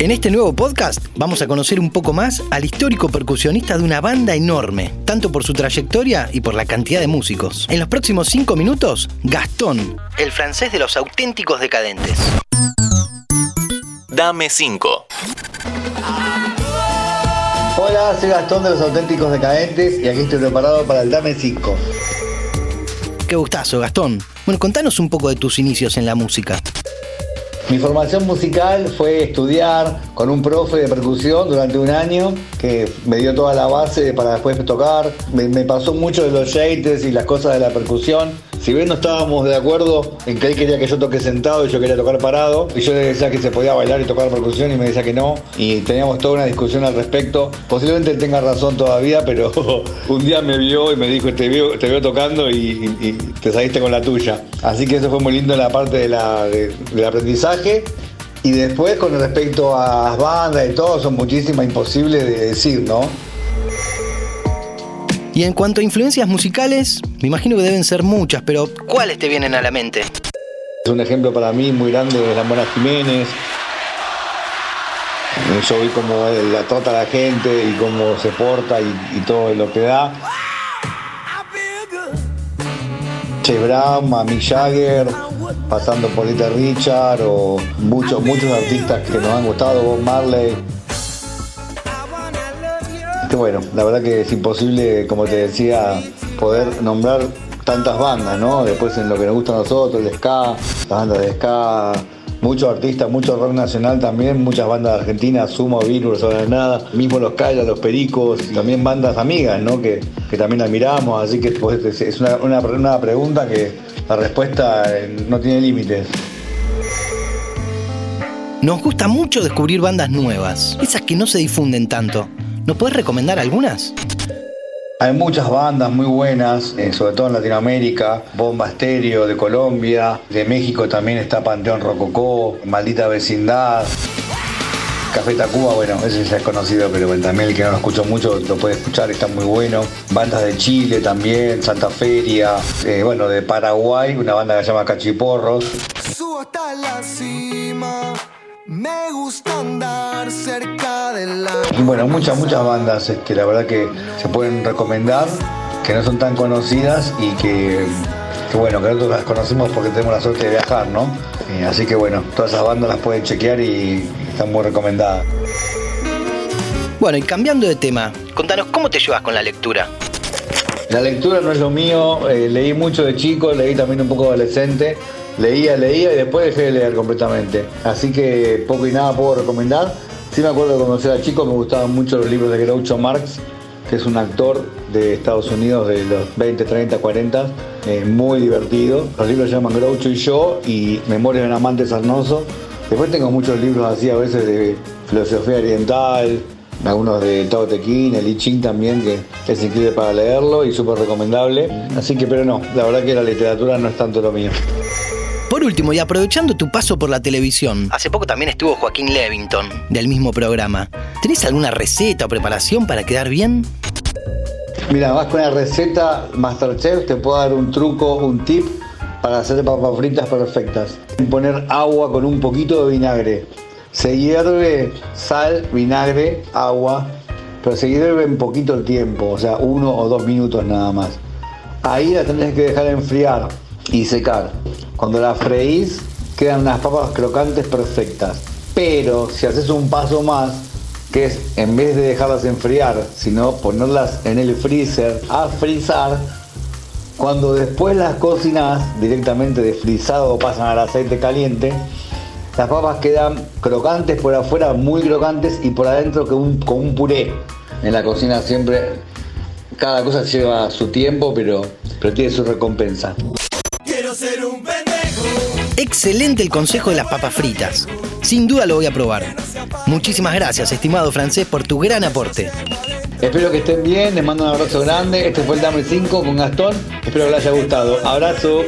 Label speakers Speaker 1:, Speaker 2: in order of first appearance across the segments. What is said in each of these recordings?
Speaker 1: En este nuevo podcast vamos a conocer un poco más al histórico percusionista de una banda enorme, tanto por su trayectoria y por la cantidad de músicos. En los próximos cinco minutos, Gastón, el francés de los auténticos decadentes.
Speaker 2: Dame 5.
Speaker 3: Hola, soy Gastón de los auténticos decadentes y aquí estoy preparado para el Dame 5.
Speaker 1: Qué gustazo, Gastón. Bueno, contanos un poco de tus inicios en la música.
Speaker 3: Mi formación musical fue estudiar con un profe de percusión durante un año que me dio toda la base para después tocar. Me, pasó mucho de los shakers y las cosas de la percusión. Si bien no estábamos de acuerdo en que él quería que yo toque sentado y yo quería tocar parado, y yo le decía que se podía bailar y tocar percusión y me decía que no, y teníamos toda una discusión al respecto. Posiblemente él tenga razón todavía, pero un día me vio y me dijo, te veo, tocando y, te saliste con la tuya. Así que eso fue muy lindo en la parte del aprendizaje. Y después con respecto a las bandas y todo, son muchísimas, imposibles de decir, ¿no?
Speaker 1: Y en cuanto a influencias musicales, me imagino que deben ser muchas, pero ¿cuáles te vienen a la mente?
Speaker 3: Es un ejemplo para mí muy grande de la Mona Jiménez. Yo vi cómo la trata la gente y cómo se porta y, y todo lo que da. Che Brown, Mick Jagger, pasando por Little Richard o muchos, muchos artistas que nos han gustado, Bob Marley. Bueno, la verdad que es imposible, como te decía, poder nombrar tantas bandas, ¿no? Después en lo que nos gusta a nosotros, el ska, las bandas de ska, muchos artistas, mucho rock nacional también, muchas bandas argentinas, Sumo, Virus, Nada, mismo los Kaila, los Pericos, y también bandas amigas, ¿no? Que, que también admiramos, así que pues, es- una, una- una pregunta que la respuesta eh, no tiene límites.
Speaker 1: Nos gusta mucho descubrir bandas nuevas, esas que no se difunden tanto. ¿Nos podés recomendar algunas?
Speaker 3: Hay muchas bandas muy buenas, eh, sobre todo en Latinoamérica, Bomba Estéreo de Colombia, de México también está Panteón Rococó, Maldita Vecindad, Café Tacuba, bueno, ese ya es conocido, pero también el que no lo escuchó mucho lo puede escuchar, está muy bueno. Bandas de Chile también, Santa Feria, eh, bueno, de Paraguay, una banda que se llama Cachiporros.
Speaker 4: Hasta la cima. Me gusta andar cerca
Speaker 3: bueno, muchas, muchas bandas este, la verdad que se pueden recomendar, que no son tan conocidas y que, que bueno, que nosotros las conocemos porque tenemos la suerte de viajar, ¿no? Eh, así que bueno, todas esas bandas las pueden chequear y están muy recomendadas.
Speaker 1: Bueno, y cambiando de tema, contanos cómo te llevas con la lectura.
Speaker 3: La lectura no es lo mío, eh, leí mucho de chico, leí también un poco de adolescente, leía, leía y después dejé de leer completamente. Así que poco y nada puedo recomendar. Sí me acuerdo que cuando era chico me gustaban mucho los libros de Groucho Marx, que es un actor de Estados Unidos de los 20, 30, 40, eh, muy divertido. Los libros se llaman Groucho y yo y Memorias de un amante sarnoso. Después tengo muchos libros así a veces de filosofía oriental, algunos de Tao Te el I Ching también, que es increíble para leerlo y súper recomendable. Así que, pero no, la verdad que la literatura no es tanto lo mío.
Speaker 1: Por último, y aprovechando tu paso por la televisión, hace poco también estuvo Joaquín Levington, del mismo programa. ¿Tenés alguna receta o preparación para quedar bien?
Speaker 3: Mira, vas con la receta Masterchef, te puedo dar un truco, un tip para hacer papas fritas perfectas. Poner agua con un poquito de vinagre. Se hierve sal, vinagre, agua, pero se hierve en poquito el tiempo, o sea, uno o dos minutos nada más. Ahí la tenés que dejar enfriar y secar. Cuando la freís, quedan unas papas crocantes perfectas. Pero si haces un paso más, que es en vez de dejarlas enfriar, sino ponerlas en el freezer a frizar, cuando después las cocinas directamente de frisado pasan al aceite caliente, las papas quedan crocantes por afuera, muy crocantes y por adentro con un, con un puré. En la cocina siempre cada cosa lleva su tiempo, pero, pero tiene su recompensa.
Speaker 1: Excelente el consejo de las papas fritas. Sin duda lo voy a probar. Muchísimas gracias, estimado francés, por tu gran aporte.
Speaker 3: Espero que estén bien, les mando un abrazo grande. Este fue el Dame 5 con Gastón. Espero que les haya gustado. Abrazo.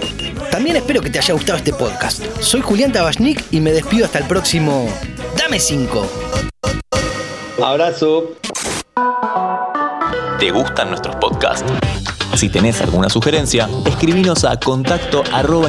Speaker 1: También espero que te haya gustado este podcast. Soy Julián Tabachnik y me despido hasta el próximo Dame 5.
Speaker 3: Abrazo.
Speaker 2: ¿Te gustan nuestros podcasts? Si tenés alguna sugerencia, escribinos a contacto arroba.